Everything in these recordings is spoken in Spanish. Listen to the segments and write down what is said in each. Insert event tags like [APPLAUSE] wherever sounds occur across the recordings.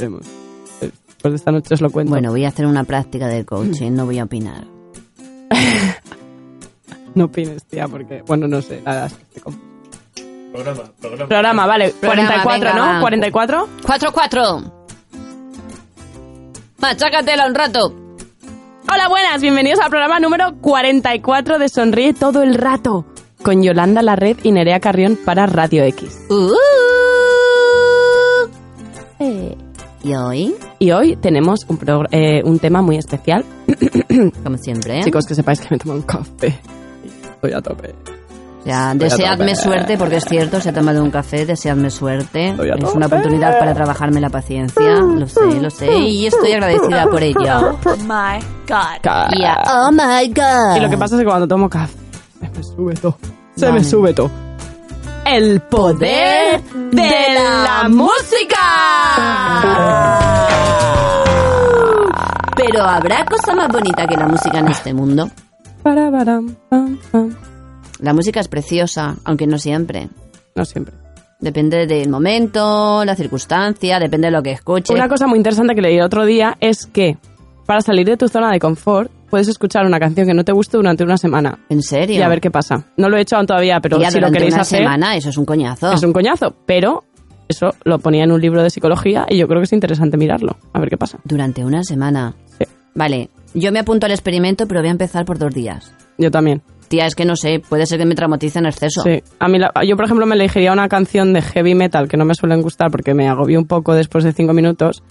veremos. Después de esta noche os lo cuento. Bueno, voy a hacer una práctica de coaching, no voy a opinar. [LAUGHS] No opines, tía, porque, bueno, no sé, nada, es que. Programa, programa. Programa, vale, Programa, 44, venga, ¿no? va. ¿44? 4-4. Machácatela un rato. Hola, buenas, bienvenidos al programa número 44 de Sonríe todo el rato, con Yolanda Larred y Nerea Carrión para Radio X. Uh. ¿Y hoy? Y hoy tenemos un, progr- eh, un tema muy especial. [COUGHS] Como siempre. Chicos, que sepáis que me tomo un café. Estoy a tope. Ya, Estoy deseadme suerte, porque es cierto, se ha tomado un café, deseadme suerte. Es una oportunidad para trabajarme la paciencia, lo sé, lo sé, y estoy agradecida por ello. [LAUGHS] my God. Ya, oh my god. Y lo que pasa es que cuando tomo café, se me sube todo. Se Vale. me sube todo. El poder de la música. Pero habrá cosa más bonita que la música en este mundo. La música es preciosa, aunque no siempre. No siempre. Depende del momento, la circunstancia, depende de lo que escuches. Una cosa muy interesante que leí el otro día es que para salir de tu zona de confort puedes escuchar una canción que no te guste durante una semana ¿En serio? y a ver qué pasa. No lo he hecho aún todavía, pero Tía, si lo queréis una hacer semana, eso es un coñazo. es un coñazo. Pero eso lo ponía en un libro de psicología y yo creo que es interesante mirarlo. A ver qué pasa. Durante una semana. Sí. Vale, yo me apunto al experimento, pero voy a empezar por dos días. Yo también. Tía, es que no sé, puede ser que me traumatice en exceso. Sí. A mí la- yo, por ejemplo, me elegiría una canción de heavy metal que no me suelen gustar porque me agobió un poco después de cinco minutos.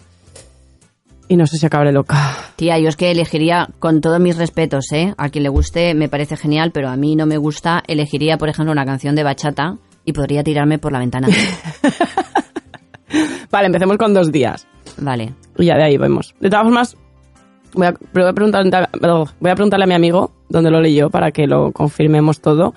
Y no sé si acabaré loca. Tía, yo es que elegiría, con todos mis respetos, ¿eh? A quien le guste me parece genial, pero a mí no me gusta. Elegiría, por ejemplo, una canción de bachata y podría tirarme por la ventana. [LAUGHS] Vale, empecemos con dos días. vale. Y ya de ahí vemos. De todas formas, voy a, voy a, preguntar- voy a preguntarle a mi amigo dónde lo leyó para que lo confirmemos todo.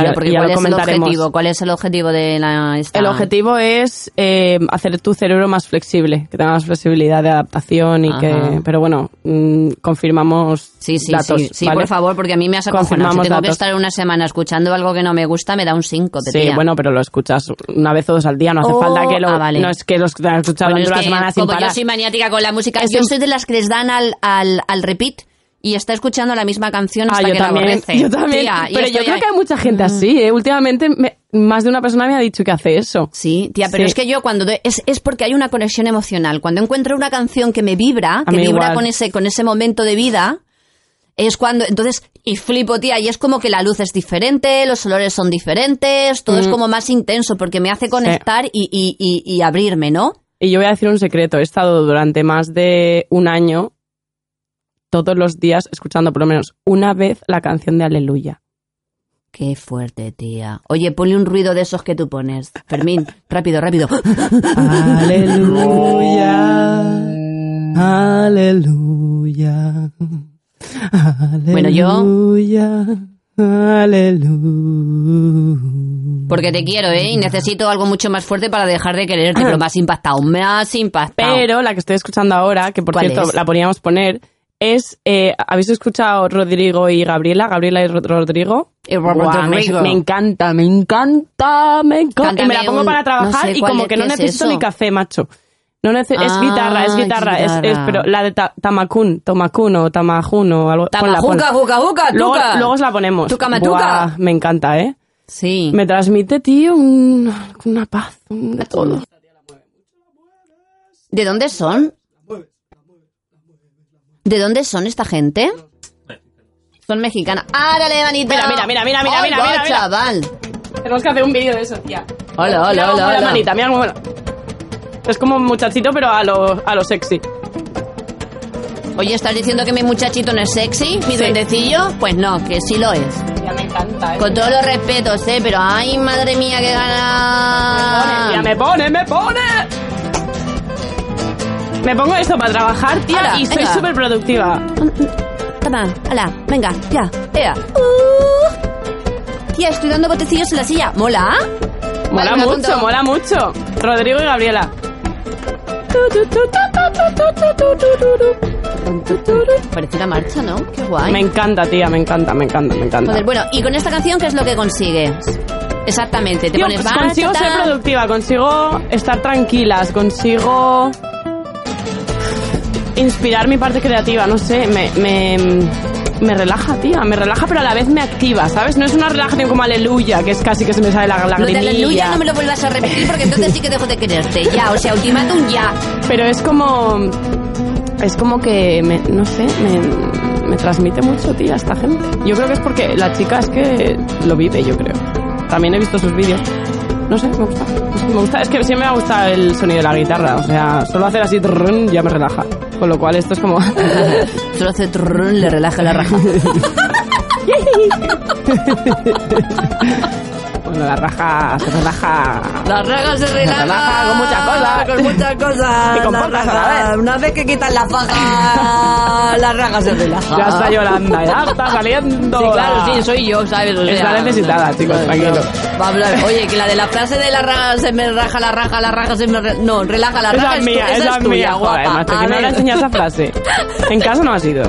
Claro, porque ya ¿cuál es el objetivo? ¿Cuál es el objetivo de la esta? El objetivo es eh, hacer tu cerebro más flexible, que tenga más flexibilidad de adaptación y Ajá. que... Pero bueno, mm, confirmamos Sí, sí, datos, sí, sí, ¿vale? por favor, porque a mí me has acojonado. Si tengo que datos. estar una semana escuchando algo que no me gusta, me da un 5, Sí, bueno, pero lo escuchas una vez o dos al día, no hace Oh, falta que lo... ah, vale. No es que lo escuchas escuchado Bueno, durante es una que semana sin como parar. yo soy maniática con la música, Es yo soy de las que les dan al, al, al repeat y está escuchando la misma canción Ah, hasta yo que también, la aborrece. yo también. Tía, pero yo creo ahí- que hay mucha gente así, ¿eh? Últimamente me- más de una persona me ha dicho que hace eso. Sí, tía, pero Sí. es que yo cuando es, es porque hay una conexión emocional. Cuando encuentro una canción que me vibra, que vibra igual. con ese con ese momento de vida, es cuando entonces y flipo, tía, y es como que la luz es diferente, los olores son diferentes, todo es Mm. como más intenso porque me hace conectar y, y, y, y abrirme, ¿no? Y yo voy a decir un secreto. He estado durante más de un año todos los días escuchando por lo menos una vez la canción de Aleluya. Qué fuerte, tía. Oye, ponle un ruido de esos que tú pones. Fermín, rápido, rápido. Aleluya. Aleluya. Bueno, yo- Aleluya. Aleluya. Porque te quiero, ¿eh? Y necesito algo mucho más fuerte para dejar de quererte, pero me has impactado, me has impactado. Pero la que estoy escuchando ahora, que por ¿Cuál cierto es? la poníamos poner, es. eh, ¿Habéis escuchado Rodrigo y Gabriela? Gabriela y Ro- Rodrigo. Y me, encanta, me encanta, me encanta. Y me la pongo un- para trabajar no sé y como es- que no necesito eso. ni café, macho. No nece- es Ah, guitarra, es guitarra, es, pero la de ta- Tamakun, Tomakun o Tamajun o algo. Tamajuca, juca, juca, Luego, tuca. luego os la ponemos. Tuca, matuca. Buah, me encanta, ¿eh? Sí. Me transmite, tío, un- una paz, un- de todo. ¿De dónde son? ¿De dónde son esta gente? Son mexicanas. ¡Árale, manita! Mira, mira, mira, mira, mira, mira, mira, chaval! Tenemos que hacer un vídeo de eso, tía. Hola, hola, hola, hola. manita, mira cómo Es como un muchachito, pero a lo, a lo sexy. Oye, ¿estás diciendo que mi muchachito no es sexy? ¿Mi duendecillo? Pues no, que sí lo es. Ya me encanta, ¿eh? Con todos los respetos, ¿eh? Pero ¡ay, madre mía, qué gana! Ya me pone, me pone. Me pongo esto para trabajar, tía, y soy venga. súper productiva. Toma, venga, ya, ea. Uh. Tía, estoy dando botecillos en la silla. ¿Mola? Mola Vale, me mucho, apunto. mola mucho. Rodrigo y Gabriela. Parece una marcha, ¿no? Qué guay. Me encanta, tía, me encanta, me encanta, me encanta. Joder, bueno, y con esta canción, ¿qué es lo que consigues? Exactamente, te Tío, pones pues consigo ser productiva, consigo estar tranquilas, consigo inspirar mi parte creativa, no sé, me, me, me relaja, tía, me relaja, pero a la vez me activa, ¿sabes? No es una relajación como aleluya, que es casi que se me sale la Lo de lagrimilla. aleluya no me lo vuelvas a repetir porque entonces sí que dejo de quererte. Ya, o sea, ultimátum ya. Pero es como. Es como que, me- no sé, me, me transmite mucho, tía, esta gente. Yo creo que es porque la chica es que lo vive, yo creo. También he visto sus vídeos. No sé, me gusta. Me gusta. Es que siempre me gusta el sonido de la guitarra. O sea, solo hacer así ya me relaja. Con lo cual esto es como. [LAUGHS] Trrrrn, le relaja la raja. [LAUGHS] [LAUGHS] la raja se relaja. La raja se relaja. relaja con muchas cosas. Con muchas cosas. Y con La a raja. la vez. Una vez que quitan la faja, la raja se relaja. Ya está Yolanda, ya está saliendo. Sí, claro, sí, soy yo, ¿sabes? O Está necesitada, chicos, tranquilo. Va a hablar. Oye, que la de la frase de la raja se me raja la raja, la raja se me... re- No, relaja la raja Esa es mía, esa es tuya, mía, guapa. joder, macho, A ¿quién me habrá ver. enseñado esa frase? [LAUGHS] En casa no ha sido.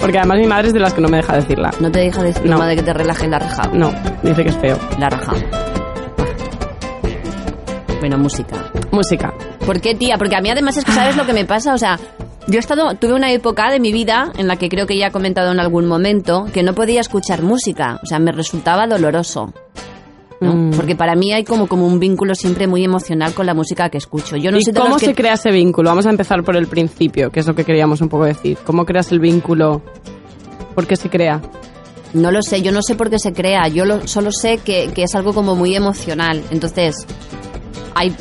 Porque además mi madre es de las que no me deja decirla. No te deja decir No. madre que te relaje la raja. No, dice que es feo. La raja. Bueno, música. Música. ¿Por qué, tía? Porque a mí además es que sabes lo que me pasa, o sea, yo he estado, tuve una época de mi vida en la que creo que ya he comentado en algún momento que no podía escuchar música, o sea, me resultaba doloroso. ¿no? Mm. Porque para mí hay como, como un vínculo siempre muy emocional con la música que escucho. Yo no ¿Y sé de cómo que- se crea ese vínculo? Vamos a empezar por el principio, que es lo que queríamos un poco decir. ¿Cómo creas el vínculo? ¿Por qué se crea? No lo sé, yo no sé por qué se crea, yo lo- solo sé que, que es algo como muy emocional. Entonces, hay...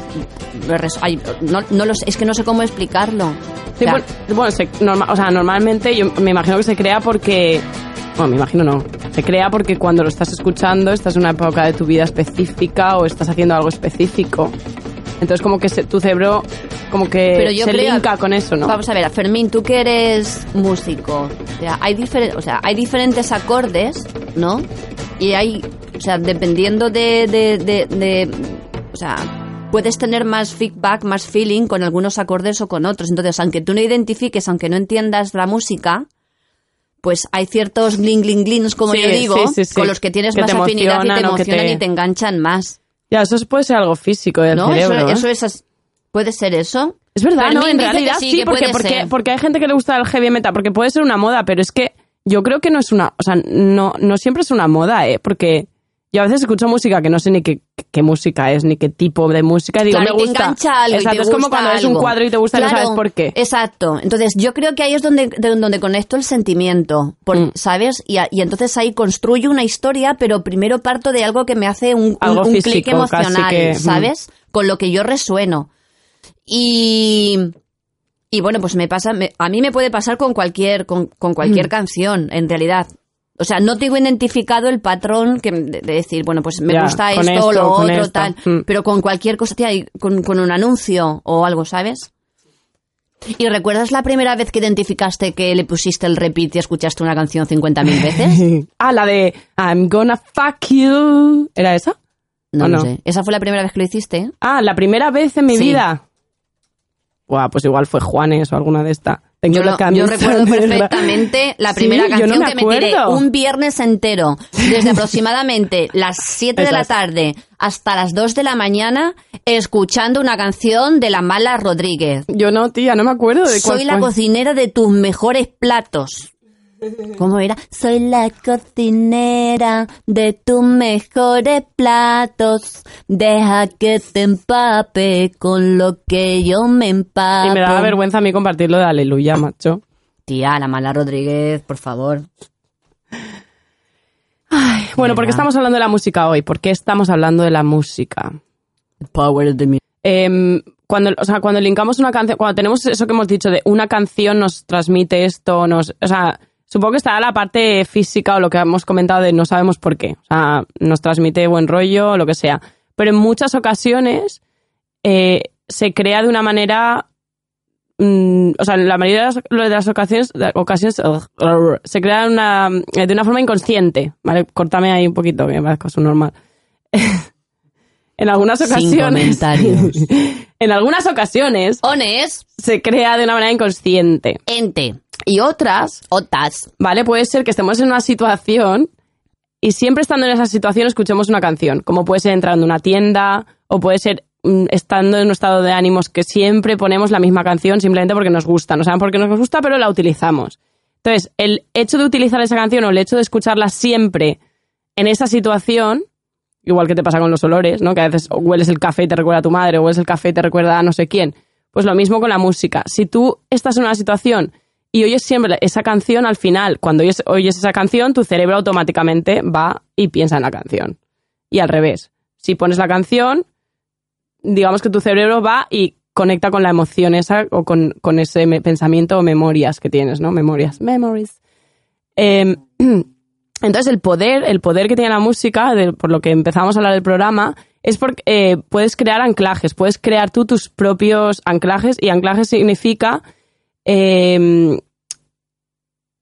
hay- no, no lo sé, es que no sé cómo explicarlo. Sí, O sea, bueno, se- norma- o sea, normalmente yo me imagino que se crea porque... Bueno, me imagino no. Se crea porque cuando lo estás escuchando estás en una época de tu vida específica o estás haciendo algo específico. Entonces como que se- tu cerebro como que Pero yo se creo- linka con eso, ¿no? Vamos a ver, Fermín, tú que eres músico, o sea, hay, o sea, hay diferentes acordes, ¿no? Y hay, o sea, dependiendo de, de, de, de- o sea, puedes tener más feedback, más feeling con algunos acordes o con otros. Entonces, aunque tú no identifiques, aunque no entiendas la música, pues hay ciertos gling gling glings, como Sí, yo digo, sí, sí, sí. con los que tienes Que más afinidad y te emocionan te- y te enganchan más. Ya, eso puede ser algo físico del ¿No? Eso, cerebro. ¿eh? eso es puede ser eso. Es verdad, ¿no? En realidad sí, sí, que porque, porque, porque hay gente que le gusta el heavy metal, porque puede ser una moda, pero es que yo creo que no es una, o sea, no, no siempre es una moda, ¿eh? Porque yo a veces escucho música que no sé ni qué, qué música es, ni qué tipo de música, digo, Claro, me y te gusta. engancha algo y Exacto, te es como gusta cuando ves un algo. cuadro y te gusta y no sabes por qué. Exacto. Entonces, yo creo que ahí es donde, de- donde conecto el sentimiento, por- Mm. ¿sabes? Y, a- y entonces ahí construyo una historia, pero primero parto de algo que me hace un, un- Algo un clic emocional, mm. ¿sabes? Con lo que yo resueno. Y... Y bueno, pues me pasa, me- a mí me puede pasar con cualquier, con, con cualquier Mm. canción, en realidad. O sea, no tengo identificado el patrón que, de, de decir, bueno, pues me Ya, gusta esto, esto, lo otro, esto. tal. Mm. Pero con cualquier cosa, tía, con, con un anuncio o algo, ¿sabes? ¿Y recuerdas la primera vez que identificaste que le pusiste el repeat y escuchaste una canción 50.000 veces? [LAUGHS] ah, la de I'm gonna fuck you. ¿Era esa? No, ¿O lo no? sé. ¿Esa fue la primera vez que lo hiciste? Ah, la primera vez en mi Sí. vida. Buah, pues igual fue Juanes o alguna de esta. Tengo Yo, yo recuerdo negra. perfectamente la primera canción no me que me tiré un viernes entero, desde aproximadamente [LAUGHS] las 7 de la tarde hasta las 2 de la mañana, escuchando una canción de la mala Rodríguez. Yo no, tía, no me acuerdo de cuál Soy la fue. cocinera de tus mejores platos. ¿Cómo era? Soy la cocinera de tus mejores platos. Deja que te empape con lo que yo me empapo. Y me daba vergüenza a mí compartirlo de Aleluya, macho. Tía, la mala Rodríguez, por favor. Bueno, ¿por qué estamos hablando de la música hoy? ¿Por qué estamos hablando de la música? Power of the music. Em, cuando, o sea, cuando linkamos una canción, cuando tenemos eso que hemos dicho de una canción nos transmite esto, nos, o sea, supongo que estará la parte física o lo que hemos comentado de no sabemos por qué. O sea, nos transmite buen rollo o lo que sea. Pero en muchas ocasiones eh, se crea de una manera mm, o sea, en la mayoría de las, de las ocasiones, de ocasiones se crea de una, de una forma inconsciente. ¿Vale? Córtame ahí un poquito, que me parezco su normal. [LAUGHS] en algunas Sin ocasiones. comentarios. [LAUGHS] en algunas ocasiones Ones, se crea de una manera inconsciente. ente, Y otras, otas. ¿vale? Puede ser que estemos en una situación y siempre estando en esa situación escuchemos una canción. Como puede ser entrando a una tienda, o puede ser mm, estando en un estado de ánimos que siempre ponemos la misma canción simplemente porque nos gusta. No saben por qué nos gusta, pero la utilizamos. Entonces, el hecho de utilizar esa canción o el hecho de escucharla siempre en esa situación, igual que te pasa con los olores, ¿no? Que a veces hueles el café y te recuerda a tu madre, o hueles el café y te recuerda a no sé quién. Pues lo mismo con la música. Si tú estás en una situación y oyes siempre esa canción, al final, cuando oyes, esa canción, tu cerebro automáticamente va y piensa en la canción. Y al revés. Si pones la canción, digamos que tu cerebro va y conecta con la emoción esa o con, con ese pensamiento o memorias que tienes, ¿no? Memorias. Memories. Em, [CLEARS THROAT] entonces, el poder, el poder que tiene la música, por lo que empezamos a hablar del programa, es porque eh, puedes crear anclajes, puedes crear tú tus propios anclajes, y anclaje significa em,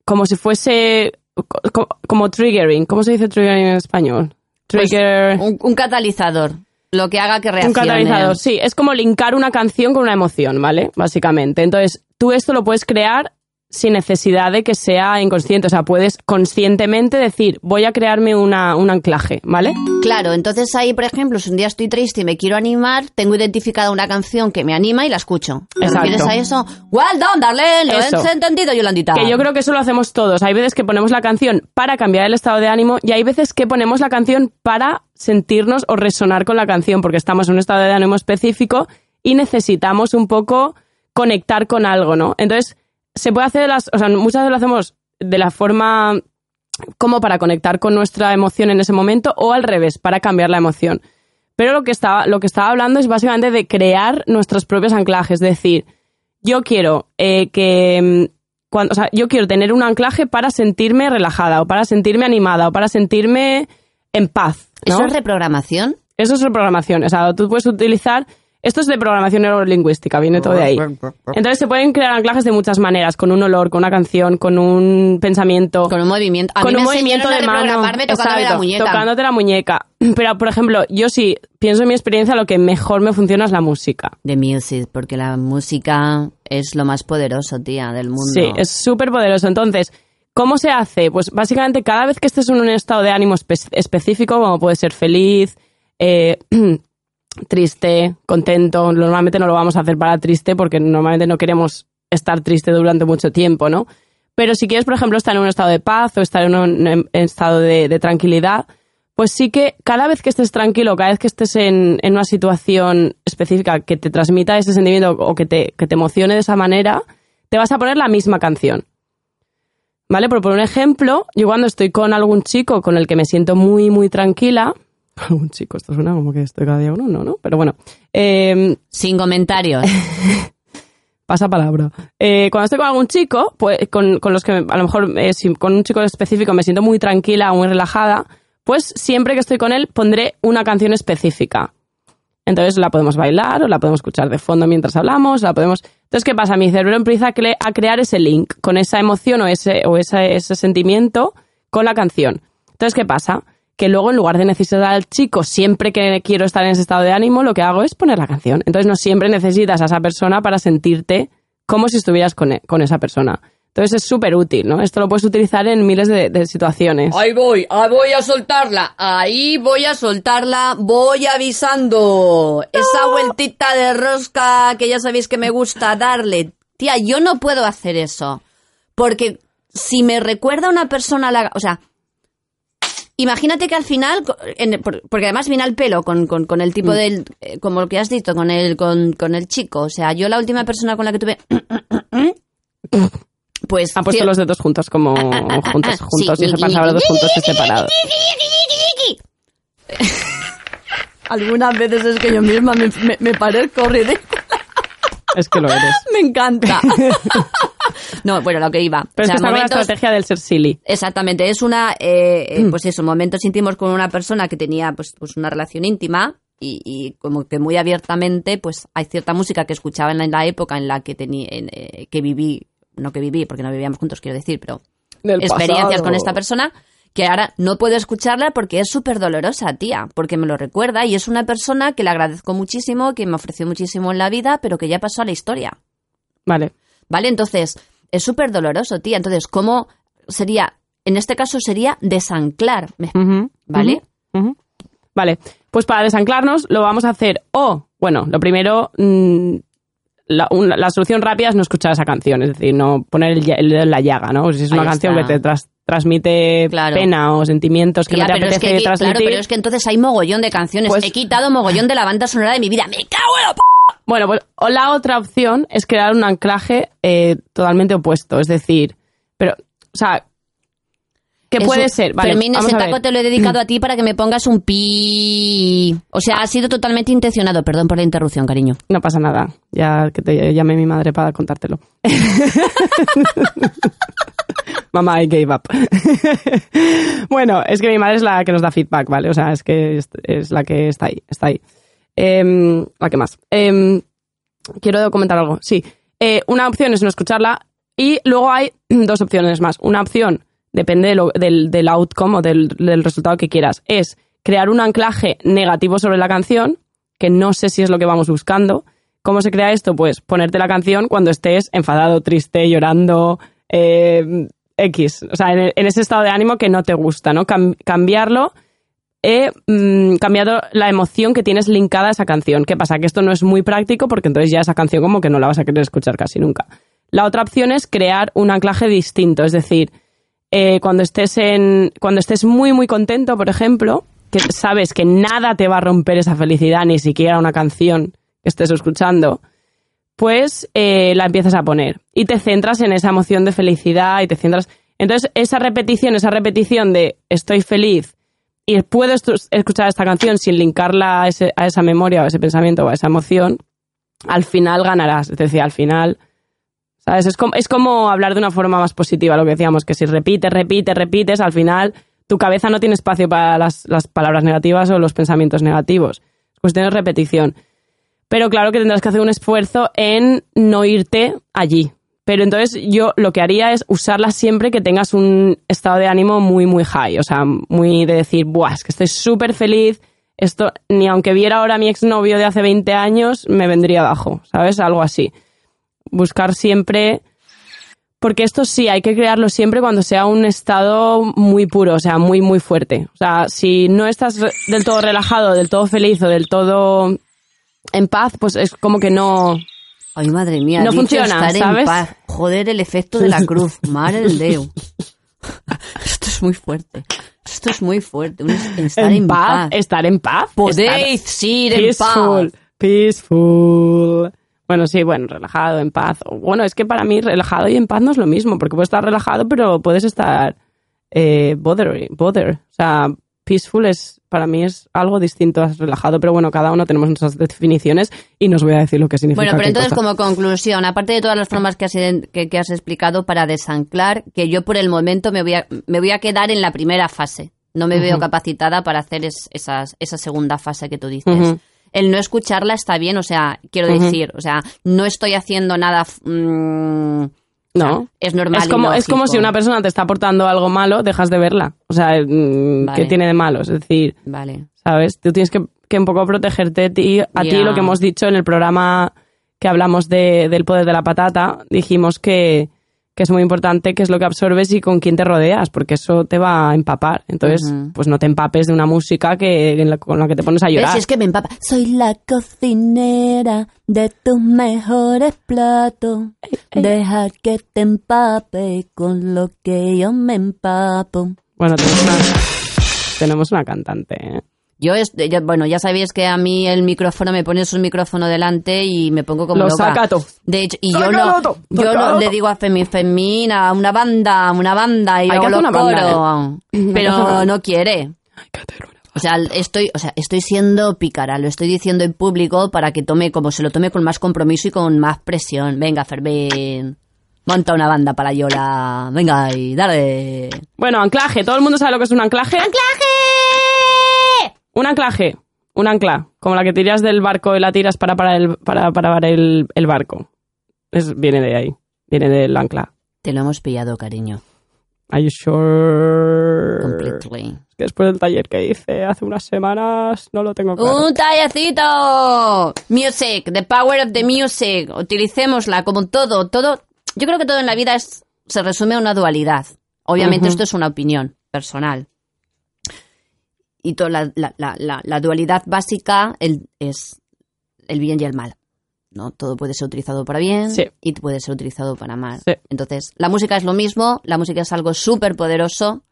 como si fuese co- co- como triggering. ¿Cómo se dice triggering en español? Pues, Trigger. un, un catalizador. Lo que haga que reaccione. Un catalizador, sí. Es como linkar una canción con una emoción, ¿vale? Básicamente. Entonces, tú esto lo puedes crear sin necesidad de que sea inconsciente. O sea, puedes conscientemente decir, voy a crearme una, un anclaje, ¿vale? Claro, entonces ahí, por ejemplo, si un día estoy triste y me quiero animar, tengo identificada una canción que me anima y la escucho. ¿Te Exacto. refieres a eso? Well done, darling, lo Eso. he entendido, Yolandita. Que yo creo que eso lo hacemos todos. Hay veces que ponemos la canción para cambiar el estado de ánimo y hay veces que ponemos la canción para sentirnos o resonar con la canción porque estamos en un estado de ánimo específico y necesitamos un poco conectar con algo, ¿no? Entonces, se puede hacer las, o sea, muchas veces lo hacemos de la forma como para conectar con nuestra emoción en ese momento o al revés, para cambiar la emoción. Pero lo que estaba, lo que estaba hablando es básicamente de crear nuestros propios anclajes, es decir, yo quiero eh, que mm, cuando, o sea, yo quiero tener un anclaje para sentirme relajada o para sentirme animada o para sentirme en paz. ¿no? ¿Eso es reprogramación? Eso es reprogramación. O sea, tú puedes utilizar. Esto es de programación neurolingüística, viene todo de ahí. Entonces se pueden crear anclajes de muchas maneras, con un olor, con una canción, con un pensamiento, Con un movimiento. A con mí un me movimiento de mano. la muñeca. tocándote la muñeca. [CLEARS THROAT] Pero, por ejemplo, yo sí pienso en mi experiencia, lo que mejor me funciona es la música. De music, porque la música es lo más poderoso, tía, del mundo. Sí, es súper poderoso. Entonces, ¿cómo se hace? Pues básicamente cada vez que estés en un estado de ánimo espe- específico, como puede ser feliz, eh, [CLEARS THROAT] triste, contento, normalmente no lo vamos a hacer para triste porque normalmente no queremos estar triste durante mucho tiempo, ¿no? Pero si quieres, por ejemplo, estar en un estado de paz o estar en un estado de, de tranquilidad, pues sí que cada vez que estés tranquilo, cada vez que estés en, en una situación específica que te transmita ese sentimiento o que te, que te emocione de esa manera, te vas a poner la misma canción. ¿Vale? Por poner un ejemplo, yo cuando estoy con algún chico con el que me siento muy, muy tranquila, algún chico, esto suena como que estoy cada día uno, ¿no? Pero bueno, eh, Sin comentarios. [LAUGHS] pasa palabra. Eh, cuando estoy con algún chico, pues con, con los que a lo mejor eh, si con un chico específico me siento muy tranquila o muy relajada, pues siempre que estoy con él pondré una canción específica. Entonces la podemos bailar o la podemos escuchar de fondo mientras hablamos, la podemos... Entonces, ¿qué pasa? Mi cerebro empieza a crear ese link con esa emoción o ese, o ese, ese sentimiento con la canción. Entonces, ¿qué pasa? Que luego, en lugar de necesitar al chico siempre que quiero estar en ese estado de ánimo, lo que hago es poner la canción. Entonces, no siempre necesitas a esa persona para sentirte como si estuvieras con, e- con esa persona. Entonces, es súper útil, ¿no? Esto lo puedes utilizar en miles de, de situaciones. Ahí voy, ahí voy a soltarla, ahí voy a soltarla, voy avisando. Esa vueltita de rosca que ya sabéis que me gusta darle. Tía, yo no puedo hacer eso. Porque si me recuerda a una persona, la, o sea, imagínate que al final, en- por- porque además viene al pelo con, con- con el tipo Mm. del, eh, como lo que has dicho, con el, con, con el chico. O sea, yo la última persona con la que tuve, [COUGHS] pues... Ha puesto tío, los dedos juntos, como juntos, [COUGHS] juntos, Sí. y se pasaba los dos juntos y separados. [LAUGHS] Algunas veces es que yo misma me, me, me parezco ridícula. Es que lo eres. [LAUGHS] Me encanta. [LAUGHS] no, bueno, lo que iba. Pero O sea, es que está con la momentos- estrategia del ser silly. Exactamente, es una, eh, eh, pues eso, momentos íntimos con una persona que tenía pues, pues una relación íntima y, y como que muy abiertamente, pues hay cierta música que escuchaba en la, en la época en la que tenía, en, eh, que viví, no que viví, porque no vivíamos juntos, quiero decir, pero Del experiencias pasado. con esta persona que ahora no puedo escucharla porque es súper dolorosa, tía, porque me lo recuerda y es una persona que le agradezco muchísimo, que me ofreció muchísimo en la vida, pero que ya pasó a la historia. Vale. ¿Vale? Entonces, es súper doloroso, tía. Entonces, ¿cómo sería? En este caso sería desanclar, ¿me- Ujú, ¿vale? Vale, pues para desanclarnos lo vamos a hacer o bueno, lo primero, mm, la, una- la solución rápida es no escuchar esa canción, es decir, no poner el, el dedo en la llaga, ¿no? Si es una Ahí canción está. que te tras- transmite Claro. pena o sentimientos que Tía, no te pero es apetece que, claro, pero es que entonces hay mogollón de canciones. Pues- He quitado mogollón de la banda sonora de mi vida. ¡Me cago en la p Bueno, pues o la otra opción es crear un anclaje eh, totalmente opuesto, es decir, pero, o sea, ¿qué Eso- puede ser? Vale, Fermín, vamos ese a ver. taco te lo he dedicado a ti para que me pongas un pi. O sea, ha sido totalmente intencionado. Perdón por la interrupción, cariño. No pasa nada, ya que te llame mi madre para contártelo. [LAUGHS] Mamá, I gave up. [LAUGHS] bueno, es que mi madre es la que nos da feedback, ¿vale? O sea, es que es, es la que está ahí, está ahí. Em, la que más. Em, quiero comentar algo. Sí, Eh, una opción es no escucharla y luego hay [CLEARS THROAT] dos opciones más. Una opción, depende de del, del outcome o del, del resultado que quieras, es crear un anclaje negativo sobre la canción, que no sé si es lo que vamos buscando. ¿Cómo se crea esto? Pues ponerte la canción cuando estés enfadado, triste, llorando, eh, X. O sea, en, ese estado de ánimo que no te gusta, ¿no? Cam- cambiarlo he mm, cambiado la emoción que tienes linkada a esa canción. ¿Qué pasa? Que esto no es muy práctico porque entonces ya esa canción como que no la vas a querer escuchar casi nunca. La otra opción es crear un anclaje distinto, es decir, eh, cuando estés en, cuando estés muy muy contento, por ejemplo, que sabes que nada te va a romper esa felicidad, ni siquiera una canción que estés escuchando, pues eh, la empiezas a poner y te centras en esa emoción de felicidad y te centras. Entonces, esa repetición, esa repetición de estoy feliz y puedo escuchar esta canción sin linkarla a, ese- a esa memoria o a ese pensamiento o a esa emoción, al final ganarás. Es decir, al final, ¿sabes? Es como, es como hablar de una forma más positiva, lo que decíamos, que si repites, repites, repites, al final tu cabeza no tiene espacio para las, las palabras negativas o los pensamientos negativos. Es cuestión de repetición. Pero claro que tendrás que hacer un esfuerzo en no irte allí. Pero entonces yo lo que haría es usarla siempre que tengas un estado de ánimo muy, muy high. O sea, muy de decir, buah, es que estoy súper feliz. Esto, ni aunque viera ahora a mi exnovio de hace 20 años, me vendría abajo, ¿sabes? Algo así. Buscar siempre. Porque esto sí, hay que crearlo siempre cuando sea un estado muy puro, o sea, muy, muy fuerte. O sea, si no estás del todo relajado, del todo feliz o del todo en paz, pues es como que no. Ay, madre mía. No funciona, estar en ¿sabes? paz. Joder, el efecto de la cruz. [LAUGHS] Madre del Deo. [LAUGHS] Esto es muy fuerte. Esto es muy fuerte. Un estar en, paz. Estar en paz. Podéis ir en peaceful, paz. peaceful. Bueno, sí, bueno, relajado, en paz. Bueno, es que para mí relajado y en paz no es lo mismo, porque puedes estar relajado, pero puedes estar eh, bother, bother. O sea, peaceful es, para mí es algo distinto a relajado, pero bueno, cada uno tenemos nuestras definiciones y no os voy a decir lo que significa. Bueno, pero entonces cosa. como conclusión, aparte de todas las formas que has, que, que has explicado para desanclar, que yo por el momento me voy a, me voy a quedar en la primera fase. No me veo capacitada para hacer es- esas, esa segunda fase que tú dices. El no escucharla está bien, o sea, quiero decir, o sea, no estoy haciendo nada... f- mm, No. es normal Es como, es como si una persona te está aportando algo malo, dejas de verla. O sea, mm, Vale. ¿qué tiene de malo? Es decir, Vale. ¿sabes? Tú tienes que, que un poco protegerte a ti, a ti lo que hemos dicho en el programa que hablamos de, del poder de la patata, dijimos que, que es muy importante qué es lo que absorbes y con quién te rodeas, porque eso te va a empapar. Entonces, pues no te empapes de una música que, en la- con la que te pones a llorar. Si es que me empapa. Soy la cocinera de tus mejores platos. Deja que te empape con lo que yo me empapo. Bueno, tenemos una, tenemos una cantante, ¿eh? Yo, es, yo- bueno, ya sabéis que a mí el micrófono me pones un micrófono delante y me pongo como Lo loca. De hecho, y yo no, yo no le digo a Femi, Femina, una banda, una banda y ¿eh? que hacer [LAUGHS] Pero una- no quiere. O sea, estoy, o sea, estoy siendo pícara, lo estoy diciendo en público para que tome, como se lo tome con más compromiso y con más presión. Venga, Fermín, monta una banda para Yola. Venga y dale. Bueno, anclaje. ¿Todo el mundo sabe lo que es un anclaje? ¡Anclaje! Un anclaje. Un ancla. Como la que tiras del barco y la tiras para parar el, para, para parar el, el barco. Es, viene de ahí. Viene del ancla. Te lo hemos pillado, cariño. Are you sure? Completely. Es que después del taller que hice hace unas semanas, no lo tengo claro. ¡Un tallecito! Music, the power of the music. Utilicémosla como todo, todo. Yo creo que todo en la vida es, se resume a una dualidad. Obviamente Ujú. esto es una opinión personal. Y to- la, la- la- la- la dualidad básica el- es el bien y el mal. ¿no? Todo puede ser utilizado para bien Sí. y puede ser utilizado para mal. Sí. Entonces, la música es lo mismo, la música es algo súper poderoso.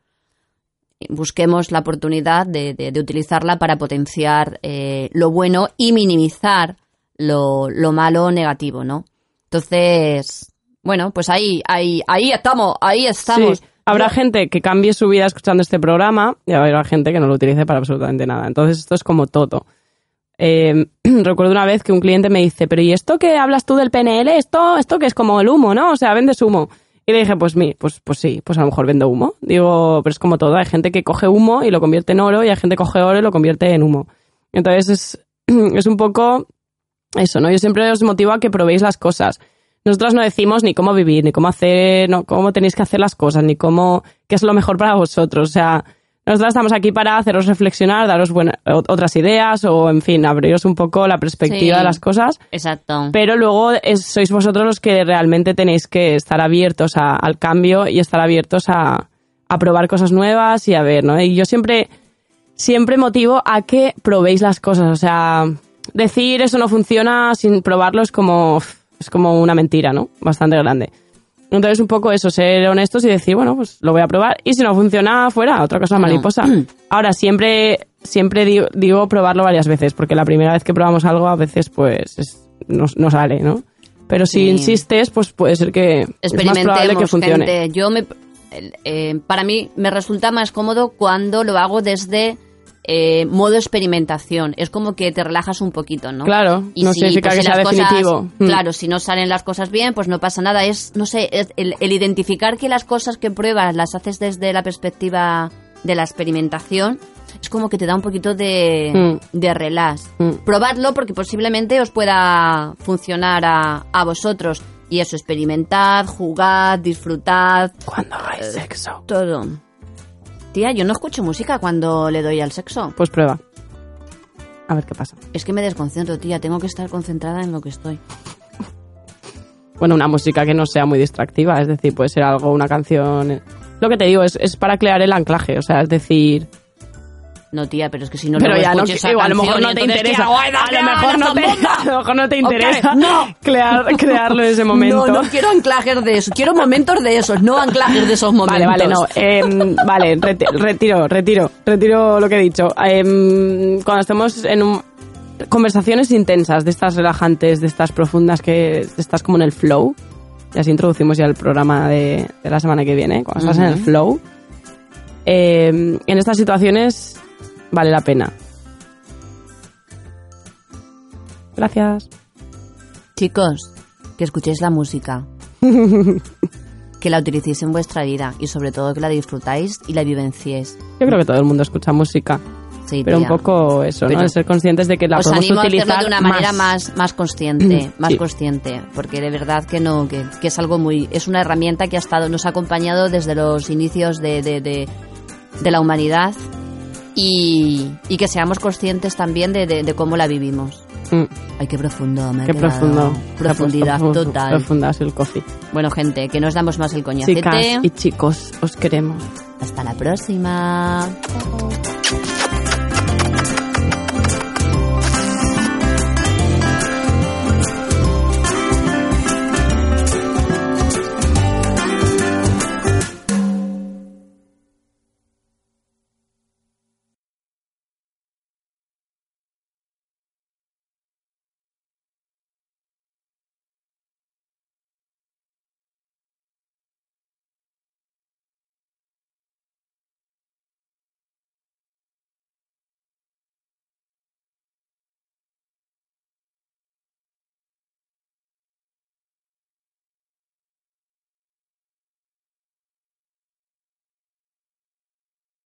Busquemos la oportunidad de, de- de utilizarla para potenciar eh, lo bueno y minimizar lo, lo malo o negativo, ¿no? Entonces, bueno, pues ahí, ahí, ahí estamos, ahí estamos. Sí, habrá Yo- gente que cambie su vida escuchando este programa y habrá gente que no lo utilice para absolutamente nada. Entonces esto es como todo. Eh, [CLEARS THROAT] recuerdo una vez que un cliente me dice, pero ¿y esto que hablas tú del PNL? Esto, esto que es como el humo, ¿no? O sea, vendes humo. Y le dije, pues mi, pues, pues sí, pues a lo mejor vendo humo. Digo, pero es como todo. Hay gente que coge humo y lo convierte en oro y hay gente que coge oro y lo convierte en humo. Entonces es, [CLEARS THROAT] es un poco eso, ¿no? Yo siempre os motivo a que probéis las cosas. Nosotros no decimos ni cómo vivir, ni cómo hacer, no, cómo tenéis que hacer las cosas, ni cómo, qué es lo mejor para vosotros. O sea, nosotros estamos aquí para haceros reflexionar, daros buena- ot- otras ideas o, en fin, abriros un poco la perspectiva Sí. de las cosas. Exacto. Pero luego es- sois vosotros los que realmente tenéis que estar abiertos a- al cambio y estar abiertos a, a probar cosas nuevas y a ver, ¿no? Y yo siempre, siempre motivo a que probéis las cosas. O sea, decir eso no funciona sin probarlo es como, es como una mentira, ¿no? Bastante grande. Entonces, un poco eso, ser honestos y decir, bueno, pues lo voy a probar. Y si no funciona, fuera, otra cosa mariposa. [CLEARS THROAT] Ahora, siempre, siempre digo, digo probarlo varias veces, porque la primera vez que probamos algo, a veces, pues, es- no, no sale, ¿no? Pero si Sí. insistes, pues puede ser que es más probable que funcione. gente. Yo me, el- eh, para mí me resulta más cómodo cuando lo hago desde eh, modo experimentación. Es como que te relajas un poquito, ¿no? Claro, no significa que si sea cosas- definitivo. Mm. Claro, si no salen las cosas bien, pues no pasa nada. Es, no sé, es el, el identificar que las cosas que pruebas las haces desde la perspectiva de la experimentación es como que te da un poquito de, Mm. de relax. Mm. Probadlo porque posiblemente os pueda funcionar a, a vosotros. Y eso, experimentad, jugad, disfrutad, Cuando hagáis sexo. todo. Tía, yo no escucho música cuando le doy al sexo. Pues prueba. A ver qué pasa. Es que me desconcentro, tía. Tengo que estar concentrada en lo que estoy. Bueno, una música que no sea muy distractiva, es decir, puede ser algo, una canción. Lo que te digo es, es para crear el anclaje, o sea, es decir. No, tía, pero es que si no pero ya no, esa a lo mejor no te entonces, ¿qué interesa. A ¿qué lo mejor no te, ¡Zambomba! a lo mejor no te interesa no. crear, [LAUGHS] crearlo en ese momento. No, no quiero anclajes de eso. Quiero momentos de esos, no anclajes de esos momentos. Vale, vale, no. em, vale, reti- retiro, retiro, retiro lo que he dicho. Em, cuando estemos en un- conversaciones intensas, de estas relajantes, de estas profundas, que estás como en el flow, y así introducimos ya el programa de, de la semana que viene, cuando estás en el flow, em, en estas situaciones vale la pena. Gracias. Chicos, que escuchéis la música. [LAUGHS] que la utilicéis en vuestra vida y sobre todo que la disfrutáis y la vivenciéis. Yo creo que todo el mundo escucha música, Sí, pero un tía. poco eso, Pero- ¿no? Ser conscientes de que la Os podemos animo a utilizar hacerlo de una manera más, más consciente, [CLEARS THROAT] más Sí. consciente, porque de verdad que no, que, que es algo muy, es una herramienta que ha estado, nos ha acompañado desde los inicios de, de, de, de la humanidad y, y que seamos conscientes también de, de- de cómo la vivimos. Mm. Ay, qué profundo, me Qué profundo. Profundidad Profu- total. Profunda es el coffee. Bueno, gente, que nos damos más el coñacete. Chicas y chicos, os queremos. Hasta la próxima. Chao.